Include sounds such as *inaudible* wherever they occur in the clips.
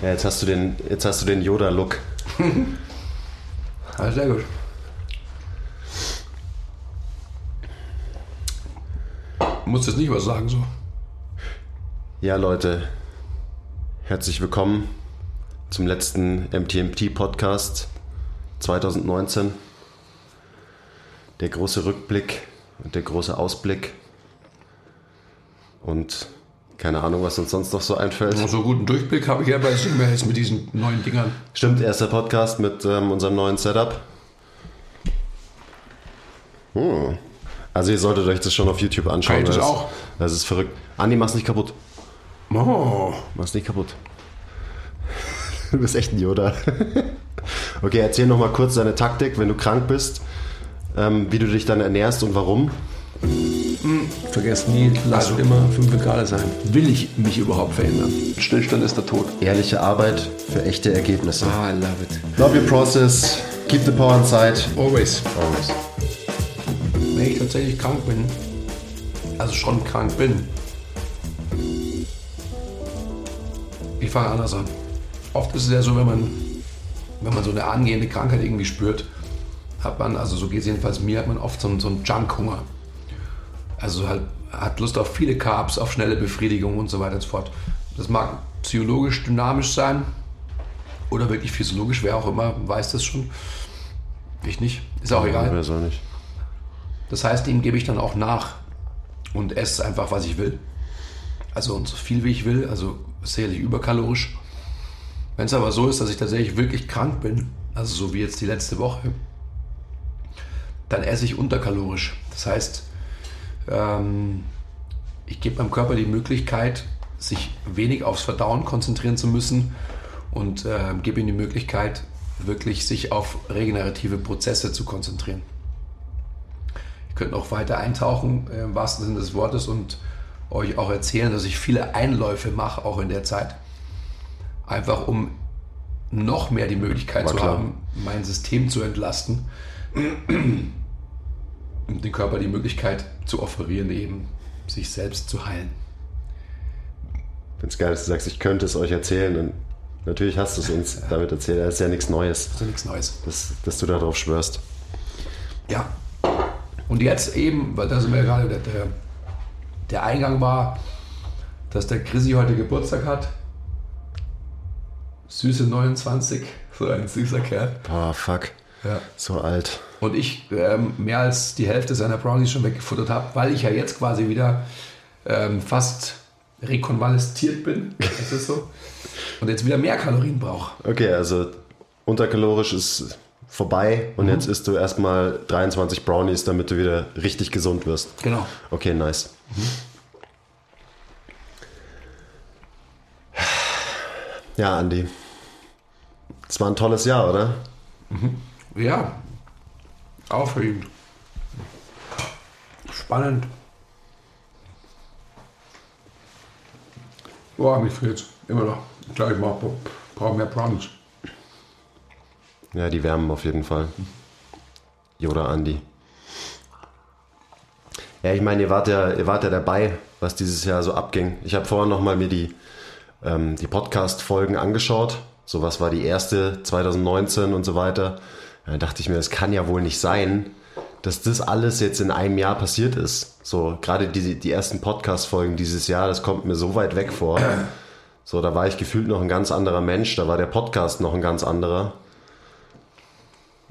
Ja, jetzt hast du den, jetzt hast du den Yoda-Look. *laughs* Ja, sehr gut. Du musst jetzt nicht was sagen, so. Ja, Leute, herzlich willkommen zum letzten MTMT-Podcast 2019. Der große Rückblick und der große Ausblick. Und keine Ahnung, was uns sonst noch so einfällt. So guten Durchblick habe ich ja bei nicht mehr jetzt mit diesen neuen Dingern. Stimmt, erster Podcast mit ähm, unserem neuen Setup. Hm. Also ihr solltet euch das schon auf YouTube anschauen. Das das, auch? das ist verrückt. Andi, mach's nicht kaputt. Oh. Mach's nicht kaputt. *laughs* Du bist echt ein Yoda. *laughs* Okay, erzähl noch mal kurz deine Taktik, wenn du krank bist, ähm, wie du dich dann ernährst und warum. Vergesst nie, lasst Also- immer 5 Grad sein. Will ich mich überhaupt verändern? Stillstand ist der Tod. Ehrliche Arbeit für echte Ergebnisse. Ah, I love it. Love your process. Keep the power inside. Always. Always. Wenn ich tatsächlich krank bin, also schon krank bin, ich fange anders an. Oft ist es ja so, wenn man, wenn man so eine angehende Krankheit irgendwie spürt, hat man, also so geht es jedenfalls mir, hat man oft so, einen- so einen Junk-Hunger. Also halt hat Lust auf viele Carbs, auf schnelle Befriedigung und so weiter und so fort. Das mag psychologisch dynamisch sein oder wirklich physiologisch, wer auch immer weiß das schon. Ich nicht, ist auch egal. Wer soll nicht? Das heißt, dem gebe ich dann auch nach und esse einfach, was ich will. Also und so viel wie ich will, also sicherlich überkalorisch. Wenn es aber so ist, dass ich tatsächlich wirklich krank bin, also so wie jetzt die letzte Woche, dann esse ich unterkalorisch. Das heißt, ähm, ich gebe meinem Körper die Möglichkeit, sich wenig aufs Verdauen konzentrieren zu müssen und ähm, gebe ihm die Möglichkeit, wirklich sich auf regenerative Prozesse zu konzentrieren. Ich könnte noch weiter eintauchen äh, im wahrsten Sinne des Wortes und euch auch erzählen, dass ich viele Einläufe mache, auch in der Zeit. Einfach um noch mehr die Möglichkeit War zu klar. haben, mein System zu entlasten und dem Körper die Möglichkeit zu offerieren, eben sich selbst zu heilen. Wenn es geil ist, du sagst, ich könnte es euch erzählen, dann natürlich hast du es uns damit erzählt. Das ist ja nichts Neues, Das ist ja nichts Neues. dass, dass du darauf schwörst. Ja. Und jetzt eben, weil da sind wir ja gerade, der, der, der Eingang war, dass der Chrissy heute Geburtstag hat. Süße 29, so ein süßer Kerl. Boah, fuck. Ja. So alt. Und ich ähm, mehr als die Hälfte seiner Brownies schon weggefuttert habe, weil ich ja jetzt quasi wieder ähm, fast rekonvalesziert bin. *laughs* Das ist so. Und jetzt wieder mehr Kalorien brauche. Okay, also unterkalorisch ist vorbei und jetzt isst du erstmal 23 Brownies, damit du wieder richtig gesund wirst. Genau. Okay, nice. Ja, Andi. Es war ein tolles Jahr, oder? Ja, aufregend. Spannend. Boah, mich friert immer noch. Ich glaube, ich brauche brauch mehr Brownies. Ja, die wärmen auf jeden Fall. Yoda Andi. Ja, ich meine, ihr wart ja, ihr wart ja dabei, was dieses Jahr so abging. Ich habe vorhin nochmal mir die, ähm, die Podcast-Folgen angeschaut. So, was war die erste 2019 und so weiter. Da dachte ich mir, es kann ja wohl nicht sein, dass das alles jetzt in einem Jahr passiert ist. So, gerade die, die ersten Podcast-Folgen dieses Jahr, das kommt mir so weit weg vor. So, da war ich gefühlt noch ein ganz anderer Mensch, da war der Podcast noch ein ganz anderer.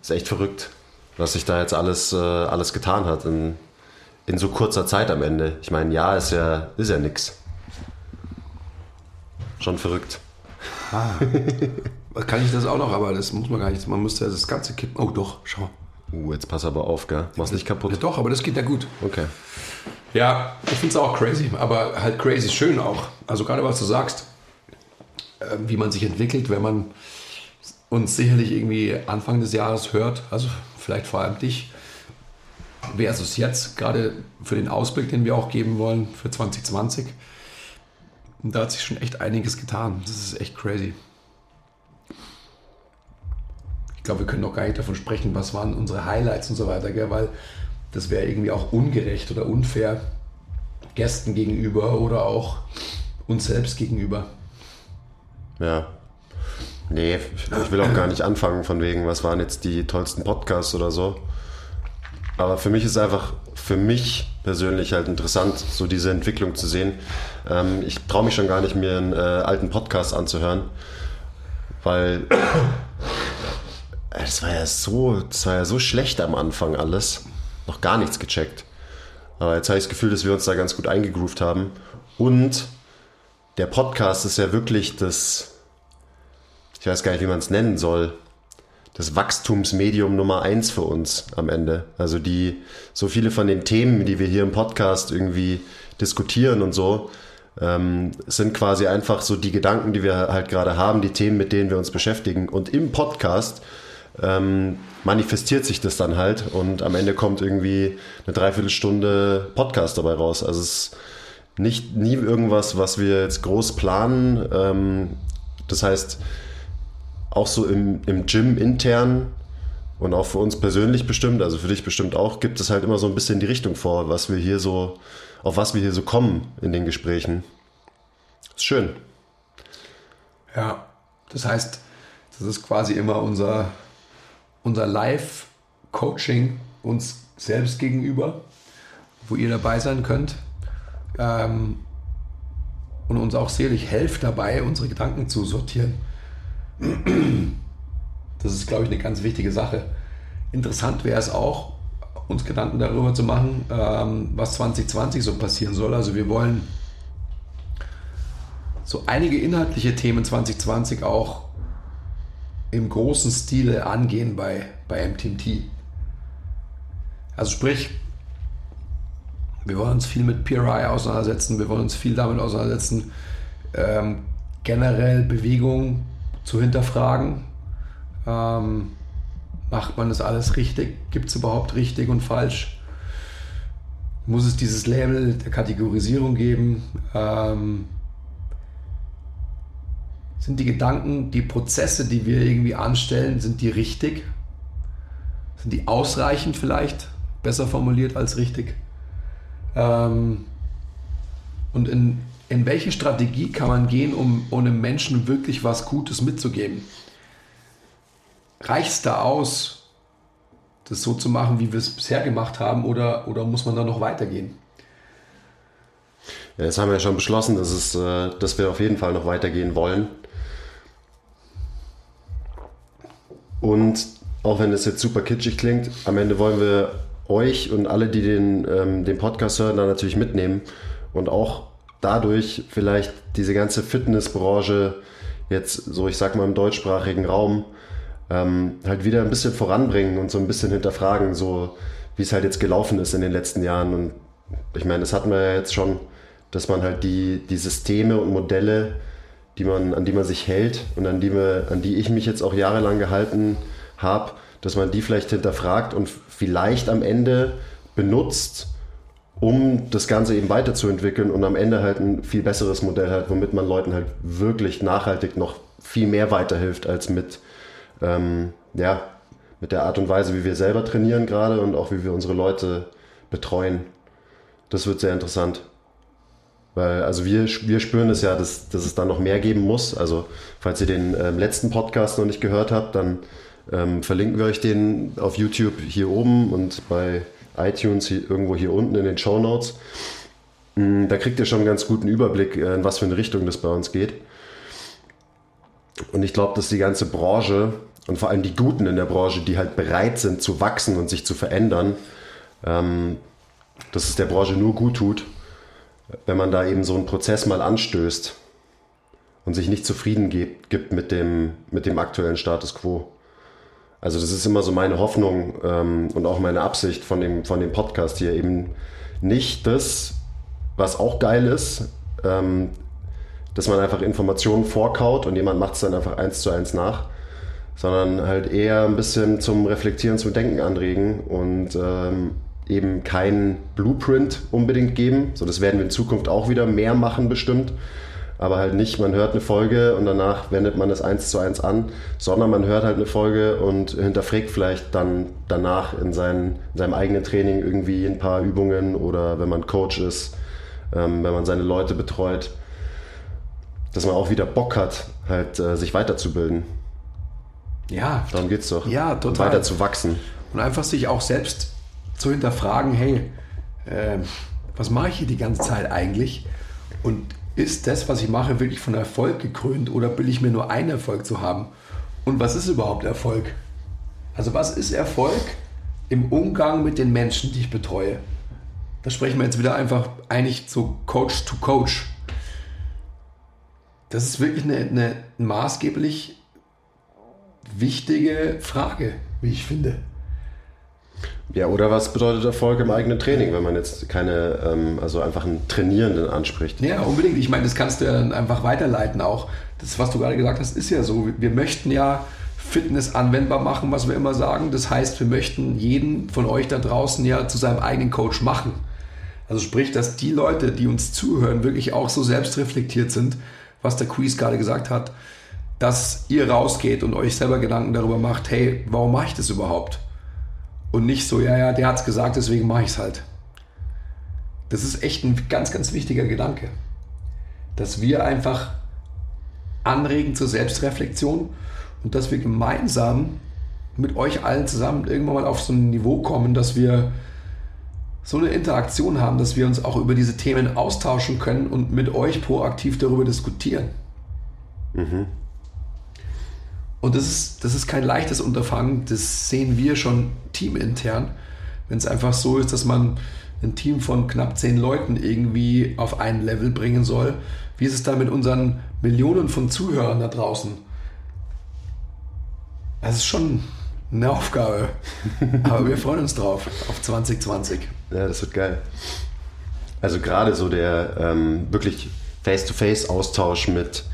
Ist echt verrückt, was sich da jetzt alles, äh, alles getan hat in, in so kurzer Zeit am Ende. Ich meine, ja, ist ja, ist ja nix. Schon verrückt. *laughs* Kann ich das auch noch, aber das muss man gar nicht. Man müsste ja das Ganze kippen. Oh, doch, schau. Uh, jetzt pass aber auf, gell? Mach's nicht kaputt. Doch, aber das geht ja gut. Okay. Ja, ich finde es auch crazy, aber halt crazy schön auch. Also gerade was du sagst, äh, wie man sich entwickelt, wenn man uns sicherlich irgendwie Anfang des Jahres hört, also vielleicht vor allem dich, versus jetzt, gerade für den Ausblick, den wir auch geben wollen für 2020. Und da hat sich schon echt einiges getan. Das ist echt crazy. Ich glaube, wir können noch gar nicht davon sprechen, was waren unsere Highlights und so weiter, gell? weil das wäre irgendwie auch ungerecht oder unfair Gästen gegenüber oder auch uns selbst gegenüber. Ja. Nee, ich will auch gar nicht anfangen von wegen, was waren jetzt die tollsten Podcasts oder so. Aber für mich ist einfach, für mich persönlich halt interessant, so diese Entwicklung zu sehen. Ähm, ich traue mich schon gar nicht, mir einen äh, alten Podcast anzuhören, weil es war ja so, das war ja so schlecht am Anfang alles. Noch gar nichts gecheckt. Aber jetzt habe ich das Gefühl, dass wir uns da ganz gut eingegroovt haben. Und der Podcast ist ja wirklich das, ich weiß gar nicht, wie man es nennen soll, das Wachstumsmedium Nummer eins für uns am Ende. Also die, so viele von den Themen, die wir hier im Podcast irgendwie diskutieren und so, ähm, sind quasi einfach so die Gedanken, die wir halt gerade haben, die Themen, mit denen wir uns beschäftigen. Und im Podcast ähm, manifestiert sich das dann halt und am Ende kommt irgendwie eine Dreiviertelstunde Podcast dabei raus. Also es ist nicht nie irgendwas, was wir jetzt groß planen. Ähm, das heißt, auch so im, im Gym intern und auch für uns persönlich bestimmt, also für dich bestimmt auch, gibt es halt immer so ein bisschen die Richtung vor, was wir hier so, auf was wir hier so kommen in den Gesprächen. Ist schön. Ja, das heißt, das ist quasi immer unser, unser Live-Coaching uns selbst gegenüber, wo ihr dabei sein könnt ähm, und uns auch selig helft dabei, unsere Gedanken zu sortieren. Das ist, glaube ich, eine ganz wichtige Sache. Interessant wäre es auch, uns Gedanken darüber zu machen, ähm, was 2020 so passieren soll. Also wir wollen so einige inhaltliche Themen 2020 auch im großen Stile angehen bei, bei MTMT. Also sprich, wir wollen uns viel mit PRI auseinandersetzen, wir wollen uns viel damit auseinandersetzen, ähm, generell Bewegung zu hinterfragen. Ähm, macht man das alles richtig? Gibt es überhaupt richtig und falsch? Muss es dieses Label der Kategorisierung geben? Ähm, sind die Gedanken, die Prozesse, die wir irgendwie anstellen, sind die richtig? Sind die ausreichend vielleicht? Besser formuliert als richtig? Ähm, und in, in welche Strategie kann man gehen, um, um einem Menschen wirklich was Gutes mitzugeben? Reicht es da aus, das so zu machen, wie wir es bisher gemacht haben, oder, oder muss man da noch weitergehen? Ja, jetzt haben wir ja schon beschlossen, dass, es, äh, dass wir auf jeden Fall noch weitergehen wollen. Und auch wenn es jetzt super kitschig klingt, am Ende wollen wir euch und alle, die den, ähm, den Podcast hören, da natürlich mitnehmen und auch dadurch vielleicht diese ganze Fitnessbranche jetzt so, ich sag mal, im deutschsprachigen Raum ähm, halt wieder ein bisschen voranbringen und so ein bisschen hinterfragen, so wie es halt jetzt gelaufen ist in den letzten Jahren. Und ich meine, das hatten wir ja jetzt schon, dass man halt die, die Systeme und Modelle, die man, an die man sich hält und an die, wir, an die ich mich jetzt auch jahrelang gehalten habe, dass man die vielleicht hinterfragt und vielleicht am Ende benutzt, um das Ganze eben weiterzuentwickeln und am Ende halt ein viel besseres Modell hat, womit man Leuten halt wirklich nachhaltig noch viel mehr weiterhilft als mit, ähm, ja, mit der Art und Weise, wie wir selber trainieren gerade und auch wie wir unsere Leute betreuen. Das wird sehr interessant. Weil, also wir, wir spüren es ja, dass, dass es da noch mehr geben muss. Also, falls ihr den ähm, letzten Podcast noch nicht gehört habt, dann ähm, verlinken wir euch den auf YouTube hier oben und bei iTunes hier, irgendwo hier unten in den Show Notes. Mm, da kriegt ihr schon einen ganz guten Überblick, äh, in was für eine Richtung das bei uns geht. Und ich glaube, dass die ganze Branche und vor allem die Guten in der Branche, die halt bereit sind zu wachsen und sich zu verändern, ähm, dass es der Branche nur gut tut, wenn man da eben so einen Prozess mal anstößt und sich nicht zufrieden gibt, mit, dem, mit dem aktuellen Status quo. Also das ist immer so meine Hoffnung ähm, und auch meine Absicht von dem, von dem Podcast hier eben nicht das, was auch geil ist, ähm, dass man einfach Informationen vorkaut und jemand macht es dann einfach eins zu eins nach, sondern halt eher ein bisschen zum Reflektieren, zum Denken anregen und ähm, eben kein Blueprint unbedingt geben. So, das werden wir in Zukunft auch wieder mehr machen bestimmt aber halt nicht, man hört eine Folge und danach wendet man es eins zu eins an, sondern man hört halt eine Folge und hinterfragt vielleicht dann danach in, seinen, in seinem eigenen Training irgendwie ein paar Übungen oder wenn man Coach ist, ähm, wenn man seine Leute betreut, dass man auch wieder Bock hat, halt äh, sich weiterzubilden. Ja. Darum geht es doch. Ja, total. Weiter zu wachsen. Und einfach sich auch selbst zu hinterfragen, hey, äh, was mache ich hier die ganze Zeit eigentlich? Und ist das, was ich mache, wirklich von Erfolg gekrönt oder will ich mir nur einen Erfolg zu haben? Und was ist überhaupt Erfolg? Also was ist Erfolg im Umgang mit den Menschen, die ich betreue? Da sprechen wir jetzt wieder einfach eigentlich so Coach to Coach. Das ist wirklich eine, eine maßgeblich wichtige Frage, wie ich finde. Ja, oder was bedeutet Erfolg im eigenen Training, wenn man jetzt keine, ähm, also einfach einen Trainierenden anspricht? Ja, unbedingt. Ich meine, das kannst du ja dann einfach weiterleiten auch. Das, was du gerade gesagt hast, ist ja so. Wir möchten ja Fitness anwendbar machen, was wir immer sagen. Das heißt, wir möchten jeden von euch da draußen ja zu seinem eigenen Coach machen. Also sprich, dass die Leute, die uns zuhören, wirklich auch so selbstreflektiert sind, was der Quiz gerade gesagt hat, dass ihr rausgeht und euch selber Gedanken darüber macht, hey, warum mache ich das überhaupt? Und nicht so, ja, ja, der hat es gesagt, deswegen mache ich es halt. Das ist echt ein ganz, ganz wichtiger Gedanke. Dass wir einfach anregen zur Selbstreflexion und dass wir gemeinsam mit euch allen zusammen irgendwann mal auf so ein Niveau kommen, dass wir so eine Interaktion haben, dass wir uns auch über diese Themen austauschen können und mit euch proaktiv darüber diskutieren. Mhm. Und das ist, das ist kein leichtes Unterfangen, das sehen wir schon teamintern, wenn es einfach so ist, dass man ein Team von knapp zehn Leuten irgendwie auf ein Level bringen soll. Wie ist es da mit unseren Millionen von Zuhörern da draußen? Das ist schon eine Aufgabe. *laughs* Aber wir freuen uns drauf, auf 2020. Ja, das wird geil. Also gerade so der ähm, wirklich Face-to-Face-Austausch mit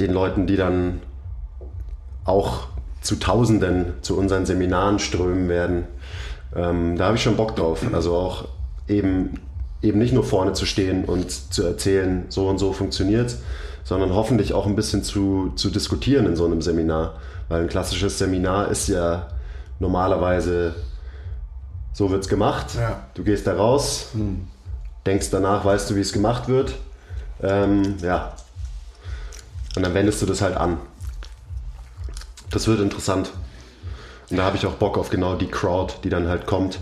den Leuten, die dann auch zu Tausenden zu unseren Seminaren strömen werden. Ähm, da habe ich schon Bock drauf. Also auch eben, eben nicht nur vorne zu stehen und zu erzählen, so und so funktioniert, sondern hoffentlich auch ein bisschen zu, zu diskutieren in so einem Seminar. Weil ein klassisches Seminar ist ja normalerweise, so wird es gemacht. Ja. Du gehst da raus, hm. denkst danach, weißt du, wie es gemacht wird. Ähm, ja. Und dann wendest du das halt an. Das wird interessant. Und da habe ich auch Bock auf genau die Crowd, die dann halt kommt.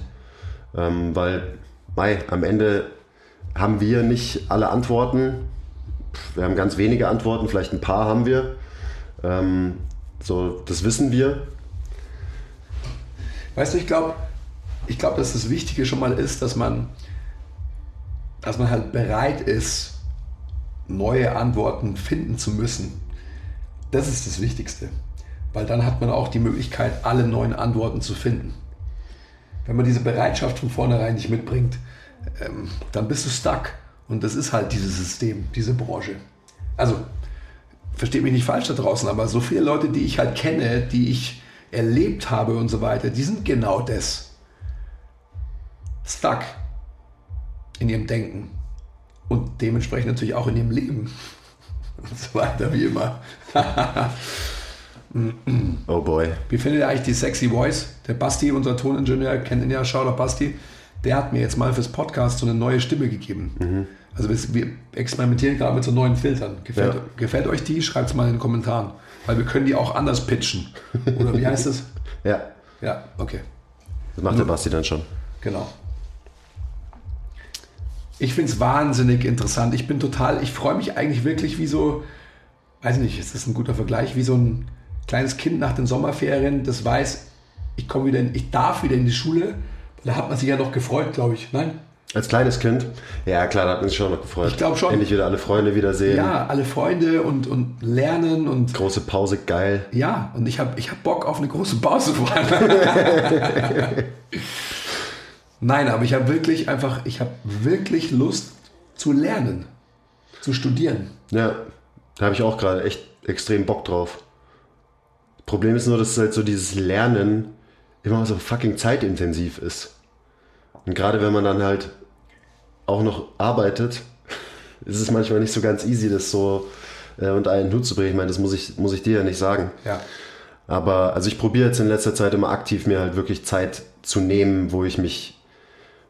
Ähm, weil, mei, am Ende haben wir nicht alle Antworten. Wir haben ganz wenige Antworten, vielleicht ein paar haben wir. Ähm, so, das wissen wir. Weißt du, ich glaube, ich glaube, dass das Wichtige schon mal ist, dass man, dass man halt bereit ist, neue Antworten finden zu müssen. Das ist das Wichtigste weil dann hat man auch die Möglichkeit, alle neuen Antworten zu finden. Wenn man diese Bereitschaft von vornherein nicht mitbringt, ähm, dann bist du stuck. Und das ist halt dieses System, diese Branche. Also, versteht mich nicht falsch da draußen, aber so viele Leute, die ich halt kenne, die ich erlebt habe und so weiter, die sind genau das. Stuck in ihrem Denken. Und dementsprechend natürlich auch in ihrem Leben. *laughs* Und so weiter, wie immer. *laughs* Oh boy. Wie findet ihr eigentlich die Sexy Voice? Der Basti, unser Toningenieur, kennt ihn ja, Shoutout Basti, der hat mir jetzt mal fürs Podcast so eine neue Stimme gegeben. Mhm. Also wir experimentieren gerade mit so neuen Filtern. Gefällt, ja. gefällt euch die? Schreibt es mal in den Kommentaren. Weil wir können die auch anders pitchen. Oder wie heißt es? *laughs* ja. Ja, okay. Das macht der Basti dann schon. Genau. Ich finde es wahnsinnig interessant. Ich bin total, ich freue mich eigentlich wirklich wie so, weiß nicht, ist das ein guter Vergleich, wie so ein kleines Kind nach den Sommerferien, das weiß, ich komme wieder in, ich darf wieder in die Schule. Da hat man sich ja noch gefreut, glaube ich. Nein? Als kleines Kind? Ja, klar, da hat man sich schon noch gefreut. Ich glaube schon. Endlich wieder alle Freunde wiedersehen. Ja, alle Freunde und, und lernen und. Große Pause, geil. Ja, und ich habe ich hab Bock auf eine große Pause *laughs* vor allem. Nein, aber ich habe wirklich einfach, ich habe wirklich Lust zu lernen, zu studieren. Ja, da habe ich auch gerade echt extrem Bock drauf. Problem ist nur, dass halt so dieses Lernen immer so fucking zeitintensiv ist. Und gerade wenn man dann halt auch noch arbeitet, *laughs* ist es manchmal nicht so ganz easy, das so äh, unter einen Hut zu bringen. Ich meine, das muss ich, muss ich dir ja nicht sagen. Ja. Aber also ich probiere jetzt in letzter Zeit immer aktiv mir halt wirklich Zeit zu nehmen, wo ich mich,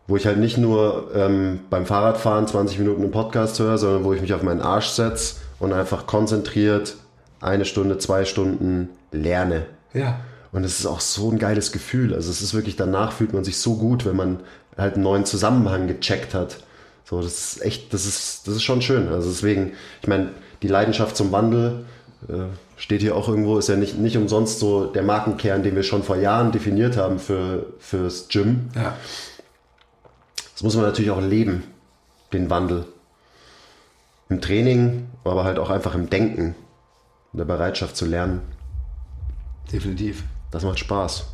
wo ich halt nicht nur ähm, beim Fahrradfahren 20 Minuten im Podcast höre, sondern wo ich mich auf meinen Arsch setze und einfach konzentriert eine Stunde, zwei Stunden lerne. Ja. Und es ist auch so ein geiles Gefühl. Also es ist wirklich, danach fühlt man sich so gut, wenn man halt einen neuen Zusammenhang gecheckt hat. So, das ist echt, das ist, das ist schon schön. Also deswegen, ich meine, die Leidenschaft zum Wandel äh, steht hier auch irgendwo, ist ja nicht, nicht umsonst so der Markenkern, den wir schon vor Jahren definiert haben für, fürs Gym. Ja. Das muss man natürlich auch leben, den Wandel. Im Training, aber halt auch einfach im Denken, in der Bereitschaft zu lernen. Definitiv. Das macht Spaß.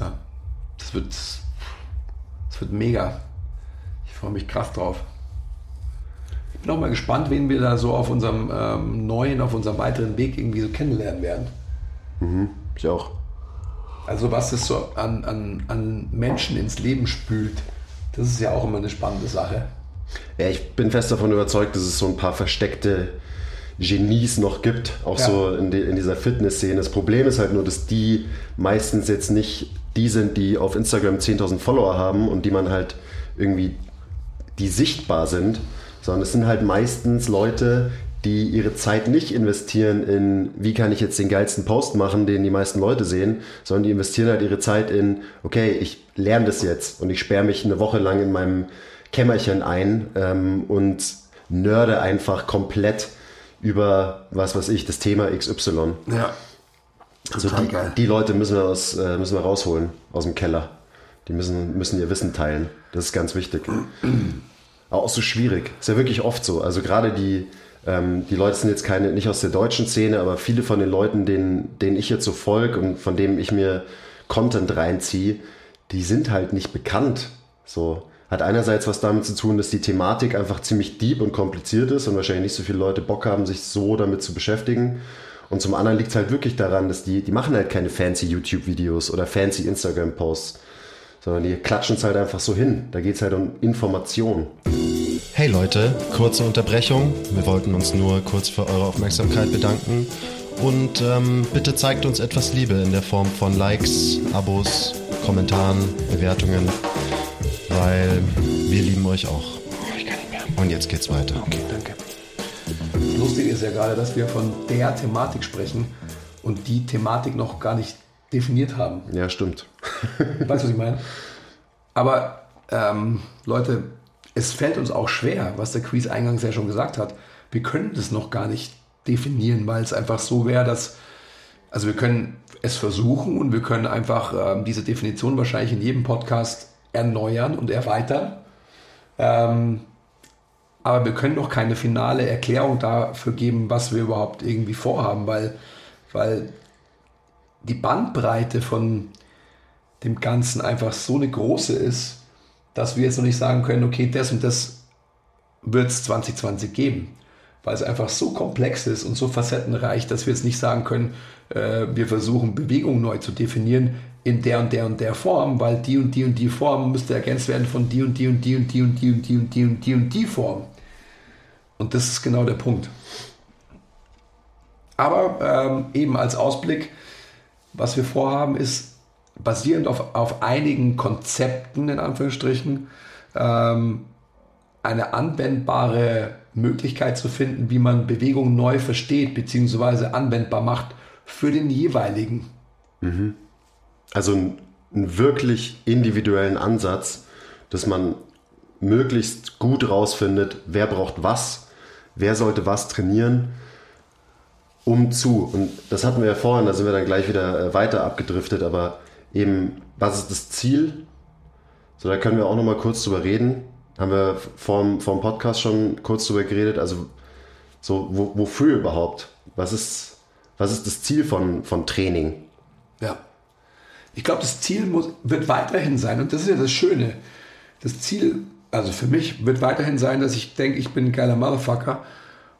Ja. Das wird, das wird mega. Ich freue mich krass drauf. Ich bin auch mal gespannt, wen wir da so auf unserem ähm, neuen, auf unserem weiteren Weg irgendwie so kennenlernen werden. Ich auch. Also was es so an, an, an Menschen ins Leben spült, das ist ja auch immer eine spannende Sache. Ja, ich bin fest davon überzeugt, dass es so ein paar versteckte Genies noch gibt, auch Ja. so in, die, in dieser Fitnessszene. Das Problem ist halt nur, dass die meistens jetzt nicht die sind, die auf Instagram 10.000 Follower haben und die man halt irgendwie, die sichtbar sind, sondern es sind halt meistens Leute, die ihre Zeit nicht investieren in, wie kann ich jetzt den geilsten Post machen, den die meisten Leute sehen, sondern die investieren halt ihre Zeit in, okay, ich lerne das jetzt und ich sperre mich eine Woche lang in meinem Kämmerchen ein ähm, und nörde einfach komplett über, was weiß ich, das Thema XY. Ja. Also die, geil. die Leute müssen wir, aus, äh, müssen wir rausholen aus dem Keller. Die müssen, müssen ihr Wissen teilen. Das ist ganz wichtig. Aber auch so schwierig. Ist ja wirklich oft so. Also gerade die, ähm, die Leute sind jetzt keine, nicht aus der deutschen Szene, aber viele von den Leuten, denen, denen ich jetzt so folge und von denen ich mir Content reinziehe, die sind halt nicht bekannt. So. Hat einerseits was damit zu tun, dass die Thematik einfach ziemlich deep und kompliziert ist und wahrscheinlich nicht so viele Leute Bock haben, sich so damit zu beschäftigen. Und zum anderen liegt es halt wirklich daran, dass die, die machen halt keine fancy YouTube-Videos oder fancy Instagram-Posts, sondern die klatschen es halt einfach so hin. Da geht es halt um Information. Hey Leute, kurze Unterbrechung. Wir wollten uns nur kurz für eure Aufmerksamkeit bedanken. Und ähm, bitte zeigt uns etwas Liebe in der Form von Likes, Abos, Kommentaren, Bewertungen, weil wir lieben euch auch. Ich kann nicht mehr. Und jetzt geht's weiter. Okay, danke. Das Lustige ist ja gerade, dass wir von der Thematik sprechen und die Thematik noch gar nicht definiert haben. Ja, stimmt. *laughs* Weißt du, was ich meine? Aber ähm, Leute, es fällt uns auch schwer, was der Quiz eingangs ja schon gesagt hat. Wir können das noch gar nicht definieren, weil es einfach so wäre, dass, also wir können es versuchen und wir können einfach ähm, diese Definition wahrscheinlich in jedem Podcast erneuern und erweitern. Ähm, aber wir können noch keine finale Erklärung dafür geben, was wir überhaupt irgendwie vorhaben, weil, weil die Bandbreite von dem Ganzen einfach so eine große ist, dass wir jetzt noch nicht sagen können, okay, das und das wird es 2020 geben. Weil es einfach so komplex ist und so facettenreich, dass wir jetzt nicht sagen können, äh, wir versuchen Bewegung neu zu definieren in der und der und der Form, weil die und die und die Form müsste ergänzt werden von die und die und die und die und die und die und die und die und die Form. Und das ist genau der Punkt. Aber ähm, eben als Ausblick, was wir vorhaben, ist basierend auf, auf einigen Konzepten, in Anführungsstrichen, ähm, eine anwendbare Möglichkeit zu finden, wie man Bewegung neu versteht, beziehungsweise anwendbar macht für den jeweiligen. Also einen, einen wirklich individuellen Ansatz, dass man möglichst gut rausfindet, wer braucht was, wer sollte was trainieren, um zu. Und das hatten wir ja vorhin, da sind wir dann gleich wieder äh, weiter abgedriftet, aber eben, was ist das Ziel? So, da können wir auch nochmal kurz drüber reden. Haben wir vorm, vorm Podcast schon kurz drüber geredet. Also, so, wo, wofür überhaupt? Was ist, was ist das Ziel von, von Training? Ja. Ich glaube, das Ziel muss, wird weiterhin sein, und das ist ja das Schöne. Das Ziel, also für mich, wird weiterhin sein, dass ich denke, ich bin ein geiler Motherfucker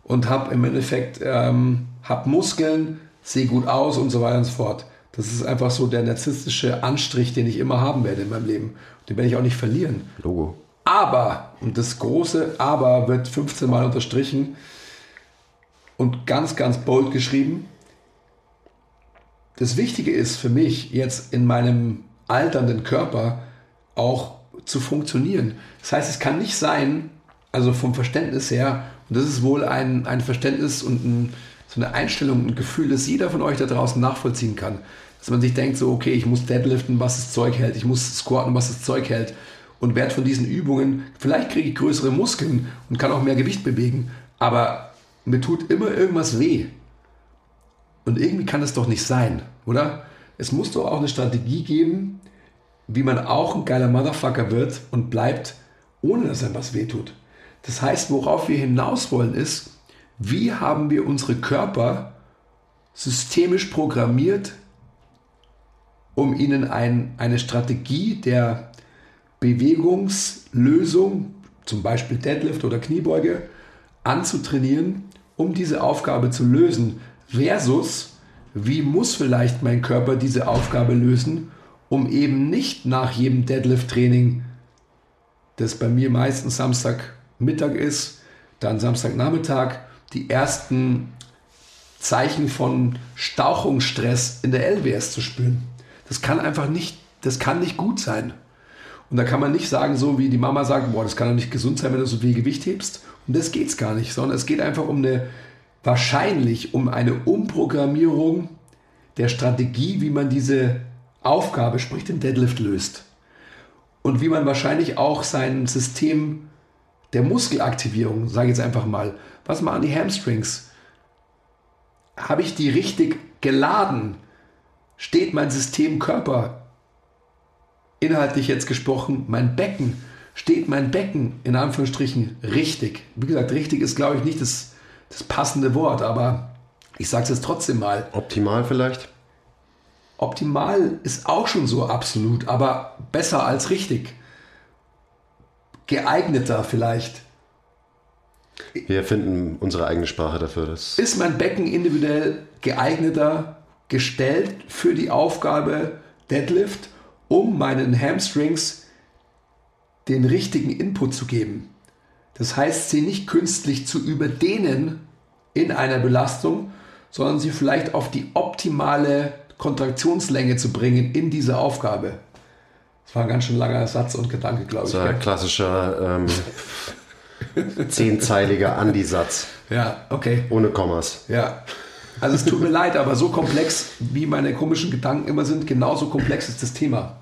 und habe im Endeffekt ähm, hab Muskeln, sehe gut aus und so weiter und so fort. Das ist einfach so der narzisstische Anstrich, den ich immer haben werde in meinem Leben. Den werde ich auch nicht verlieren. Logo. Aber, und das große Aber wird 15 Mal unterstrichen und ganz, ganz bold geschrieben. Das Wichtige ist für mich jetzt in meinem alternden Körper auch zu funktionieren. Das heißt, es kann nicht sein, also vom Verständnis her, und das ist wohl ein, ein Verständnis und ein, so eine Einstellung, ein Gefühl, das jeder von euch da draußen nachvollziehen kann. Dass man sich denkt, so, okay, ich muss deadliften, was das Zeug hält, ich muss squatten, was das Zeug hält und werde von diesen Übungen, vielleicht kriege ich größere Muskeln und kann auch mehr Gewicht bewegen, aber mir tut immer irgendwas weh. Und irgendwie kann es doch nicht sein, oder? Es muss doch auch eine Strategie geben, wie man auch ein geiler Motherfucker wird und bleibt, ohne dass einem was wehtut. Das heißt, worauf wir hinaus wollen, ist, wie haben wir unsere Körper systemisch programmiert, um ihnen ein, eine Strategie der Bewegungslösung, zum Beispiel Deadlift oder Kniebeuge, anzutrainieren, um diese Aufgabe zu lösen, versus wie muss vielleicht mein Körper diese Aufgabe lösen, um eben nicht nach jedem Deadlift-Training, das bei mir meistens Samstagmittag ist, dann Samstagnachmittag, die ersten Zeichen von Stauchungsstress in der LWS zu spüren. Das kann einfach nicht, das kann nicht gut sein. Und da kann man nicht sagen, so wie die Mama sagt, boah, das kann doch nicht gesund sein, wenn du so viel Gewicht hebst. Und das geht es gar nicht, sondern es geht einfach um eine, wahrscheinlich um eine Umprogrammierung der Strategie, wie man diese Aufgabe, sprich den Deadlift, löst. Und wie man wahrscheinlich auch sein System der Muskelaktivierung, sage ich jetzt einfach mal, was machen die Hamstrings? Habe ich die richtig geladen? Steht mein System Körper, inhaltlich jetzt gesprochen, mein Becken, steht mein Becken in Anführungsstrichen richtig? Wie gesagt, richtig ist, glaube ich, nicht das, das passende Wort, aber ich sage es jetzt trotzdem mal. Optimal vielleicht? Optimal ist auch schon so absolut, aber besser als richtig. Geeigneter vielleicht. Wir finden unsere eigene Sprache dafür. Das ist mein Becken individuell geeigneter gestellt für die Aufgabe Deadlift, um meinen Hamstrings den richtigen Input zu geben. Das heißt, sie nicht künstlich zu überdehnen in einer Belastung, sondern sie vielleicht auf die optimale Kontraktionslänge zu bringen in dieser Aufgabe. Das war ein ganz schön langer Satz und Gedanke, glaube ich. So ein klassischer ähm, *laughs* zehnzeiliger Andi-Satz. Ja, okay. Ohne Kommas. Ja. Also es tut mir leid, aber so komplex, wie meine komischen Gedanken immer sind, genauso komplex ist das Thema.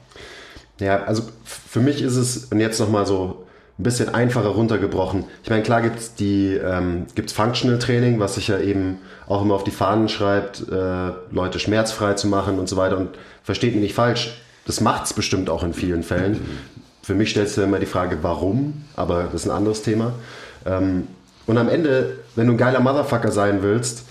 Ja, also für mich ist es, und jetzt nochmal so ein bisschen einfacher runtergebrochen. Ich meine, klar gibt es die ähm, gibt's Functional Training, was sich ja eben auch immer auf die Fahnen schreibt, äh, Leute schmerzfrei zu machen und so weiter. Und versteht mich nicht falsch, das macht es bestimmt auch in vielen Fällen. Für mich stellst du immer die Frage, warum, aber das ist ein anderes Thema. Ähm, und am Ende, wenn du ein geiler Motherfucker sein willst,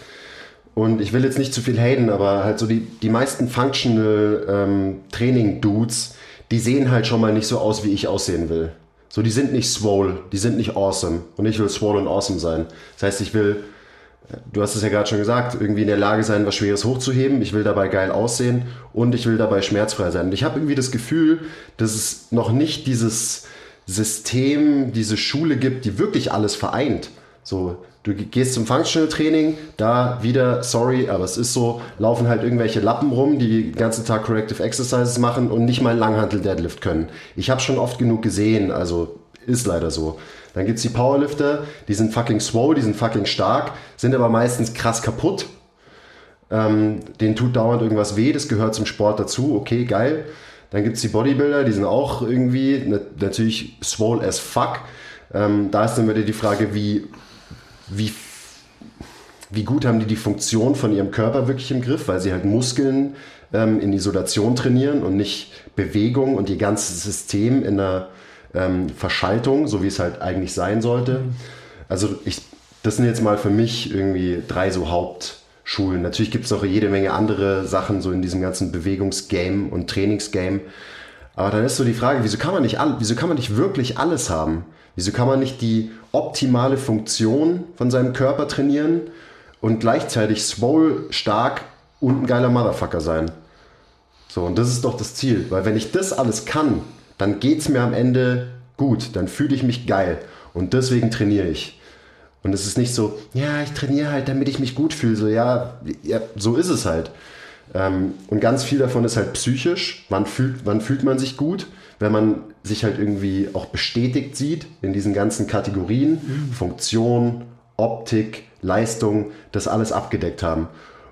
und ich will jetzt nicht zu viel haten, aber halt so die, die meisten Functional ähm, Training-Dudes, die sehen halt schon mal nicht so aus, wie ich aussehen will. So, die sind nicht swole, die sind nicht awesome. Und ich will swole und awesome sein. Das heißt, ich will, du hast es ja gerade schon gesagt, irgendwie in der Lage sein, was Schweres hochzuheben. Ich will dabei geil aussehen und ich will dabei schmerzfrei sein. Und ich habe irgendwie das Gefühl, dass es noch nicht dieses System, diese Schule gibt, die wirklich alles vereint. So, du gehst zum Functional Training, da wieder, sorry, aber es ist so, laufen halt irgendwelche Lappen rum, die den ganzen Tag Corrective Exercises machen und nicht mal Langhantel Deadlift können. Ich habe schon oft genug gesehen, also ist leider so. Dann gibt es die Powerlifter, die sind fucking swole, die sind fucking stark, sind aber meistens krass kaputt. Ähm, denen tut dauernd irgendwas weh, das gehört zum Sport dazu, okay, geil. Dann gibt es die Bodybuilder, die sind auch irgendwie natürlich swole as fuck. Ähm, da ist dann wieder die Frage, wie wie, wie gut haben die die Funktion von ihrem Körper wirklich im Griff, weil sie halt Muskeln ähm, in Isolation trainieren und nicht Bewegung und ihr ganzes System in der ähm, Verschaltung, so wie es halt eigentlich sein sollte. Also ich, das sind jetzt mal für mich irgendwie drei so Hauptschulen. Natürlich gibt es noch jede Menge andere Sachen so in diesem ganzen Bewegungsgame und Trainingsgame. Aber dann ist so die Frage, wieso kann man nicht, wieso kann man nicht wirklich alles haben? Wieso kann man nicht die optimale Funktion von seinem Körper trainieren und gleichzeitig swole, stark und ein geiler Motherfucker sein? So, und das ist doch das Ziel. Weil wenn ich das alles kann, dann geht es mir am Ende gut. Dann fühle ich mich geil. Und deswegen trainiere ich. Und es ist nicht so, ja, ich trainiere halt, damit ich mich gut fühle. So, ja, ja so ist es halt. Ähm, und ganz viel davon ist halt psychisch. Wann fühlt, wann fühlt man sich gut? Wenn man sich halt irgendwie auch bestätigt sieht in diesen ganzen Kategorien, mhm. Funktion, Optik, Leistung, das alles abgedeckt haben.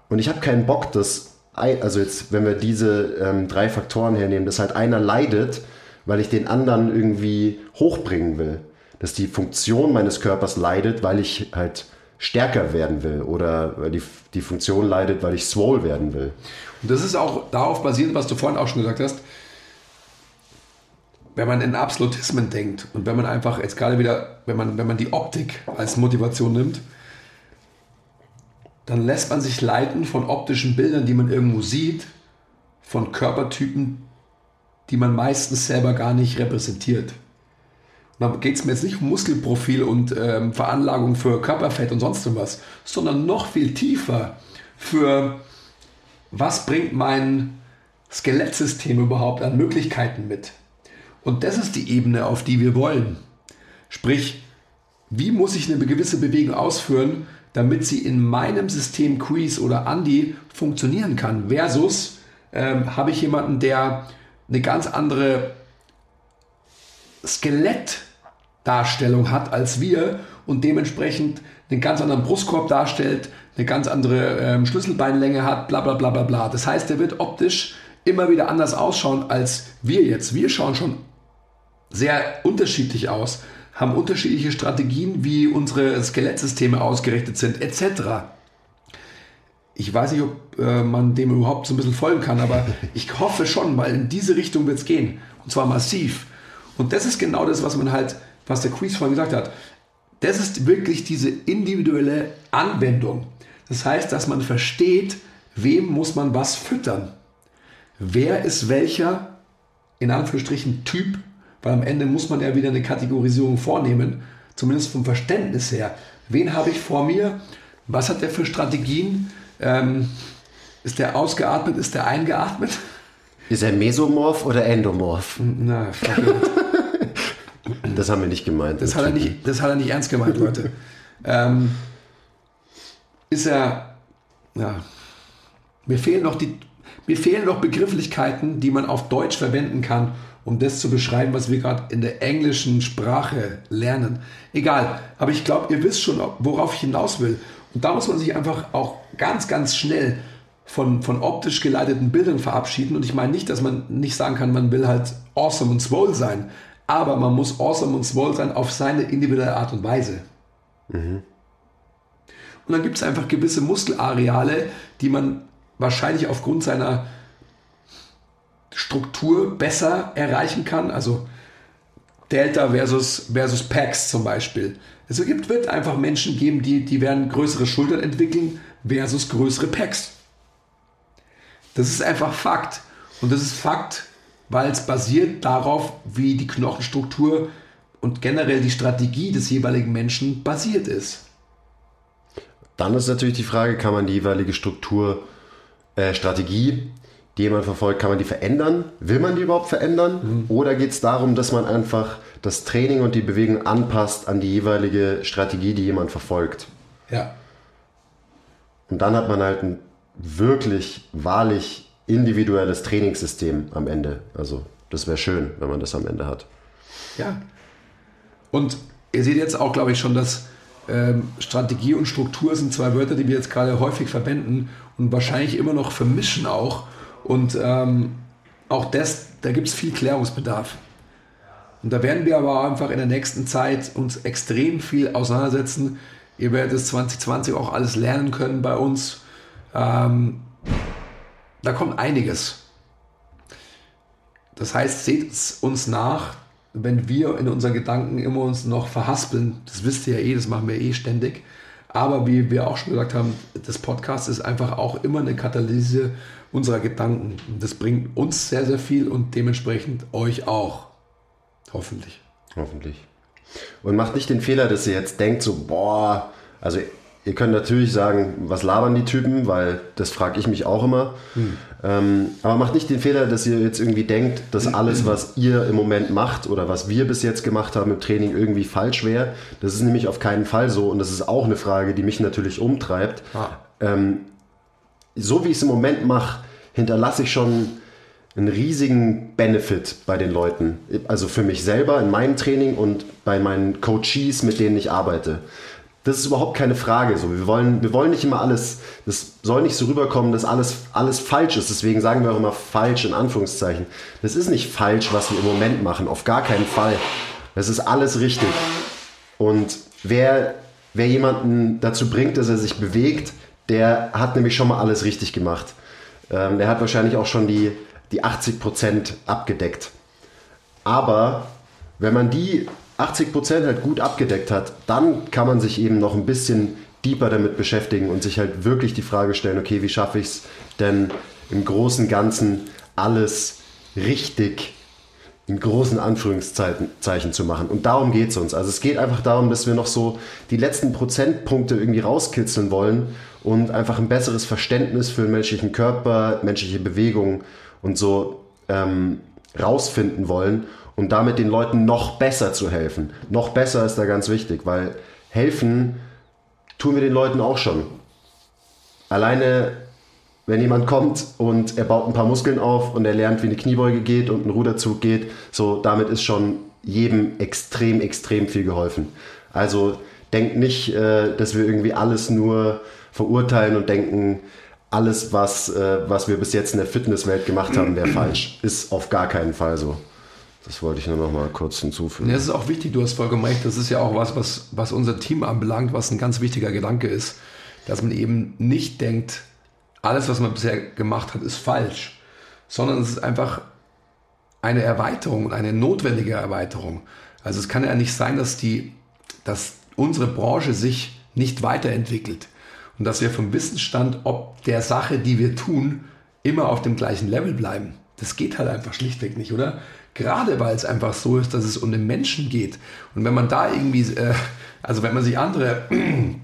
Und ich habe keinen Bock, dass, also jetzt, wenn wir diese ähm, drei Faktoren hernehmen, dass halt einer leidet, weil ich den anderen irgendwie hochbringen will. Dass die Funktion meines Körpers leidet, weil ich halt stärker werden will oder die, die Funktion leidet, weil ich swole werden will. Und das ist auch darauf basierend, was du vorhin auch schon gesagt hast. Wenn man in Absolutismen denkt und wenn man einfach jetzt gerade wieder, wenn man, wenn man die Optik als Motivation nimmt, dann lässt man sich leiten von optischen Bildern, die man irgendwo sieht, von Körpertypen, die man meistens selber gar nicht repräsentiert. Da geht es mir jetzt nicht um Muskelprofil und ähm, Veranlagung für Körperfett und sonst was, sondern noch viel tiefer für was bringt mein Skelettsystem überhaupt an Möglichkeiten mit. Und das ist die Ebene, auf die wir wollen. Sprich, wie muss ich eine gewisse Bewegung ausführen, damit sie in meinem System Quiz oder Andy funktionieren kann. Versus ähm, habe ich jemanden, der eine ganz andere Skelettdarstellung hat als wir und dementsprechend einen ganz anderen Brustkorb darstellt, eine ganz andere ähm, Schlüsselbeinlänge hat, bla bla bla bla bla. Das heißt, der wird optisch immer wieder anders ausschauen als wir jetzt. Wir schauen schon sehr unterschiedlich aus, haben unterschiedliche Strategien, wie unsere Skelettsysteme ausgerichtet sind, etc. Ich weiß nicht, ob äh, man dem überhaupt so ein bisschen folgen kann, aber *laughs* ich hoffe schon, weil in diese Richtung wird es gehen. Und zwar massiv. Und das ist genau das, was man halt, was der Quiz vorhin gesagt hat. Das ist wirklich diese individuelle Anwendung. Das heißt, dass man versteht, wem muss man was füttern. Wer ist welcher, in Anführungsstrichen, Typ, weil am Ende muss man ja wieder eine Kategorisierung vornehmen, zumindest vom Verständnis her. Wen habe ich vor mir? Was hat der für Strategien? Ähm, ist der ausgeatmet? Ist der eingeatmet? Ist er Mesomorph oder Endomorph? Na, fuck *laughs* Das haben wir nicht gemeint. Das hat er nicht, das hat er nicht ernst gemeint, Leute. ähm, ist er, ja, mir fehlen noch die, mir fehlen noch Begrifflichkeiten, die man auf Deutsch verwenden kann, um das zu beschreiben, was wir gerade in der englischen Sprache lernen. Egal, aber ich glaube, ihr wisst schon, worauf ich hinaus will. Und da muss man sich einfach auch ganz, ganz schnell von, von optisch geleiteten Bildern verabschieden. Und ich meine nicht, dass man nicht sagen kann, man will halt awesome und swole sein aber man muss awesome und swole sein auf seine individuelle Art und Weise. Mhm. Und dann gibt es einfach gewisse Muskelareale, die man wahrscheinlich aufgrund seiner Struktur besser erreichen kann. Also Delta versus, versus Packs zum Beispiel. Es gibt, wird einfach Menschen geben, die, die werden größere Schultern entwickeln versus größere Packs. Das ist einfach Fakt. Und das ist Fakt, weil es basiert darauf, wie die Knochenstruktur und generell die Strategie des jeweiligen Menschen basiert ist. Dann ist natürlich die Frage, kann man die jeweilige Struktur, äh, Strategie, die jemand verfolgt, kann man die verändern? Will man die überhaupt verändern? Mhm. Oder geht es darum, dass man einfach das Training und die Bewegung anpasst an die jeweilige Strategie, die jemand verfolgt? Ja. Und dann hat man halt ein wirklich, wahrlich individuelles Trainingssystem am Ende. Also das wäre schön, wenn man das am Ende hat. Ja. Und ihr seht jetzt auch, glaube ich, schon, dass ähm, Strategie und Struktur sind zwei Wörter, die wir jetzt gerade häufig verwenden und wahrscheinlich immer noch vermischen auch. Und ähm, auch das, da gibt es viel Klärungsbedarf. Und da werden wir aber einfach in der nächsten Zeit uns extrem viel auseinandersetzen. Ihr werdet es 2020 auch alles lernen können bei uns. Ähm, da kommt einiges. Das heißt, seht uns nach, wenn wir in unseren Gedanken immer uns noch verhaspeln. Das wisst ihr ja eh, das machen wir eh ständig. Aber wie wir auch schon gesagt haben, das Podcast ist einfach auch immer eine Katalyse unserer Gedanken. Das bringt uns sehr, sehr viel und dementsprechend euch auch. Hoffentlich. Hoffentlich. Und macht nicht den Fehler, dass ihr jetzt denkt, so, boah, also Ihr könnt natürlich sagen, was labern die Typen, weil das frage ich mich auch immer. Hm. Ähm, aber macht nicht den Fehler, dass ihr jetzt irgendwie denkt, dass alles, was ihr im Moment macht oder was wir bis jetzt gemacht haben im Training, irgendwie falsch wäre. Das ist nämlich auf keinen Fall so und das ist auch eine Frage, die mich natürlich umtreibt. Ah. Ähm, so wie ich es im Moment mache, hinterlasse ich schon einen riesigen Benefit bei den Leuten. Also für mich selber in meinem Training und bei meinen Coaches, mit denen ich arbeite das ist überhaupt keine Frage. So, wir wollen, wir wollen nicht immer alles, das soll nicht so rüberkommen, dass alles, alles falsch ist. Deswegen sagen wir auch immer falsch in Anführungszeichen. Das ist nicht falsch, was wir im Moment machen. Auf gar keinen Fall. Das ist alles richtig. Und wer, wer jemanden dazu bringt, dass er sich bewegt, der hat nämlich schon mal alles richtig gemacht. Ähm, der hat wahrscheinlich auch schon die, die 80% abgedeckt. Aber wenn man die 80% halt gut abgedeckt hat, dann kann man sich eben noch ein bisschen deeper damit beschäftigen und sich halt wirklich die Frage stellen, okay, wie schaffe ich es denn im großen Ganzen alles richtig in großen Anführungszeichen zu machen. Und darum geht es uns. Also es geht einfach darum, dass wir noch so die letzten Prozentpunkte irgendwie rauskitzeln wollen und einfach ein besseres Verständnis für den menschlichen Körper, menschliche Bewegungen und so ähm, rausfinden wollen und damit den Leuten noch besser zu helfen. Noch besser ist da ganz wichtig, weil helfen tun wir den Leuten auch schon. Alleine, wenn jemand kommt und er baut ein paar Muskeln auf und er lernt, wie eine Kniebeuge geht und ein Ruderzug geht, so damit ist schon jedem extrem, extrem viel geholfen. Also denkt nicht, äh, dass wir irgendwie alles nur verurteilen und denken, alles, was, äh, was wir bis jetzt in der Fitnesswelt gemacht haben, wäre falsch. Ist auf gar keinen Fall so. Das wollte ich nur noch mal kurz hinzufügen. Das ist auch wichtig, du hast vollkommen recht. Das ist ja auch was, was, was unser Team anbelangt, was ein ganz wichtiger Gedanke ist, dass man eben nicht denkt, alles, was man bisher gemacht hat, ist falsch, sondern es ist einfach eine Erweiterung, eine notwendige Erweiterung. Also es kann ja nicht sein, dass, die, dass unsere Branche sich nicht weiterentwickelt und dass wir vom Wissensstand, ob der Sache, die wir tun, immer auf dem gleichen Level bleiben. Das geht halt einfach schlichtweg nicht, oder? Gerade weil es einfach so ist, dass es um den Menschen geht. Und wenn man da irgendwie, äh, also wenn man sich andere *clears throat*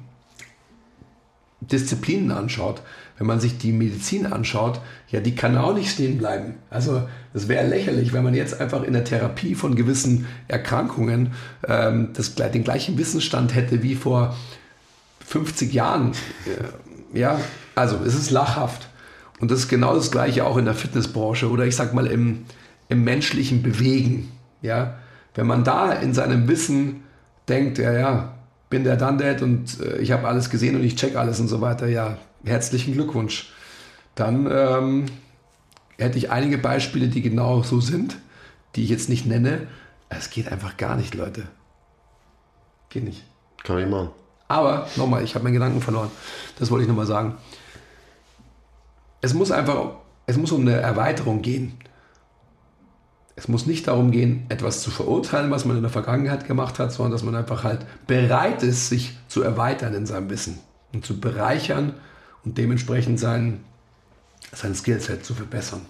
Disziplinen anschaut, wenn man sich die Medizin anschaut, ja, die kann auch nicht stehen bleiben. Also das wäre lächerlich, wenn man jetzt einfach in der Therapie von gewissen Erkrankungen ähm, das, den gleichen Wissensstand hätte wie vor 50 Jahren. Äh, ja, also es ist lachhaft. Und das ist genau das Gleiche auch in der Fitnessbranche oder ich sag mal im, im menschlichen Bewegen. Ja, wenn man da in seinem Wissen denkt, ja, ja, bin der Dundead und äh, ich habe alles gesehen und ich check alles und so weiter, ja, herzlichen Glückwunsch. Dann ähm, hätte ich einige Beispiele, die genau so sind, die ich jetzt nicht nenne. Es geht einfach gar nicht, Leute. Geht nicht. Kann ich machen. Aber nochmal, ich habe meinen Gedanken verloren. Das wollte ich nochmal sagen. Es muss einfach, es muss um eine Erweiterung gehen. Es muss nicht darum gehen, etwas zu verurteilen, was man in der Vergangenheit gemacht hat, sondern dass man einfach halt bereit ist, sich zu erweitern in seinem Wissen und zu bereichern und dementsprechend sein, sein Skillset zu verbessern.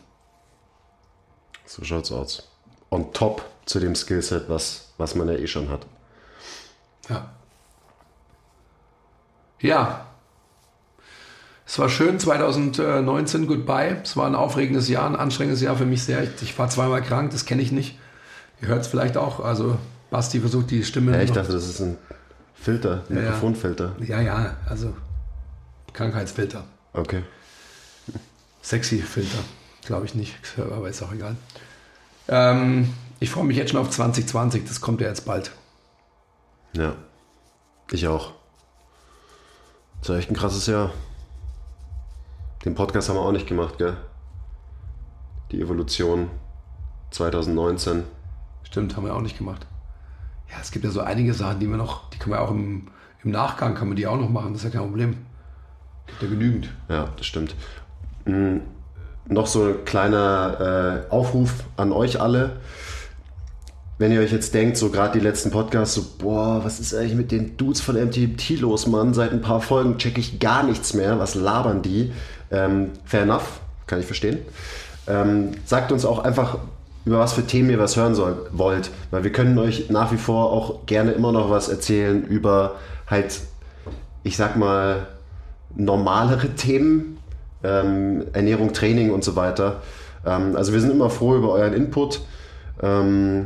So schaut's aus. On top zu dem Skillset, was, was man ja eh schon hat. Ja. Ja. Es war schön, 2019, goodbye. Es war ein aufregendes Jahr, ein anstrengendes Jahr für mich sehr. Ich, ich war zweimal krank, das kenne ich nicht. Ihr hört es vielleicht auch. Also Basti versucht die Stimme. Ja, ich dachte, das ist ein Filter, ein Ja. Mikrofonfilter. Ja, ja, also Krankheitsfilter. Okay. Sexy Filter, glaube ich nicht, *laughs* aber ist auch egal. Ähm, ich freue mich jetzt schon auf 2020, das kommt ja jetzt bald. Ja. Ich auch. Das war echt ein krasses Jahr. Den Podcast haben wir auch nicht gemacht, gell? Die Evolution 2019. Stimmt, haben wir auch nicht gemacht. Ja, es gibt ja so einige Sachen, die wir noch, die können wir auch im, im Nachgang, kann man die auch noch machen, das ist ja kein Problem. Gibt ja genügend. Ja, das stimmt. Mm, noch so ein kleiner äh, Aufruf an euch alle. Wenn ihr euch jetzt denkt, so gerade die letzten Podcasts, so, boah, was ist eigentlich mit den Dudes von MTT los, Mann? Seit ein paar Folgen checke ich gar nichts mehr. Was labern die? Ähm, fair enough, kann ich verstehen. Ähm, sagt uns auch einfach, über was für Themen ihr was hören soll, wollt, weil wir können euch nach wie vor auch gerne immer noch was erzählen über halt, ich sag mal, normalere Themen, ähm, Ernährung, Training und so weiter. Ähm, also wir sind immer froh über euren Input. Ähm,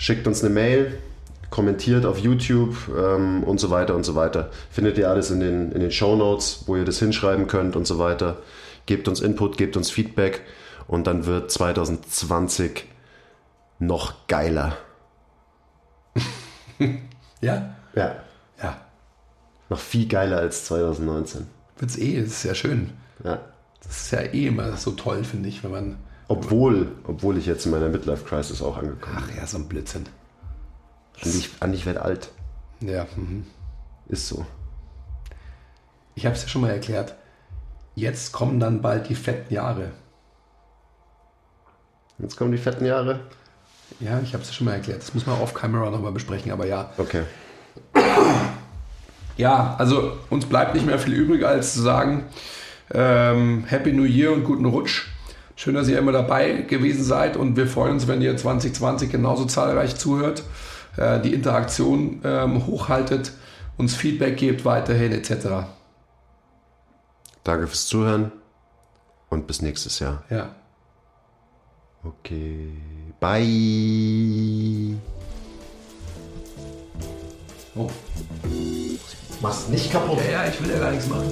schickt uns eine Mail, kommentiert auf YouTube ähm, und so weiter und so weiter. Findet ihr alles in den, in den Show Notes, wo ihr das hinschreiben könnt und so weiter. Gebt uns Input, gebt uns Feedback und dann wird 2020 noch geiler. *laughs* Ja? Ja, Ja. Noch viel geiler als 2019. Wird's eh, das ist ja schön. Ja. Das ist ja eh immer so toll, finde ich, wenn man. Obwohl, obwohl ich jetzt in meiner Midlife-Crisis auch angekommen Ach ja, so ein Blödsinn. bin. Und ich, ich werde alt. Ja, mhm. Ist so. ich habe es ja schon mal erklärt. Jetzt kommen dann bald die fetten Jahre. Jetzt kommen die fetten Jahre. Ja, ich habe es ja schon mal erklärt. Das muss man off Camera nochmal besprechen, aber ja. Okay. Ja, also uns bleibt nicht mehr viel übrig, als zu sagen, ähm, Happy New Year und guten Rutsch. Schön, dass ihr immer dabei gewesen seid und wir freuen uns, wenn ihr 2020 genauso zahlreich zuhört, äh, die Interaktion ähm, hochhaltet, uns Feedback gebt weiterhin etc. Danke fürs Zuhören und bis nächstes Jahr. Ja. Okay. Bye. Oh. Mach's nicht kaputt. Ja, ja, ich will ja gar nichts machen.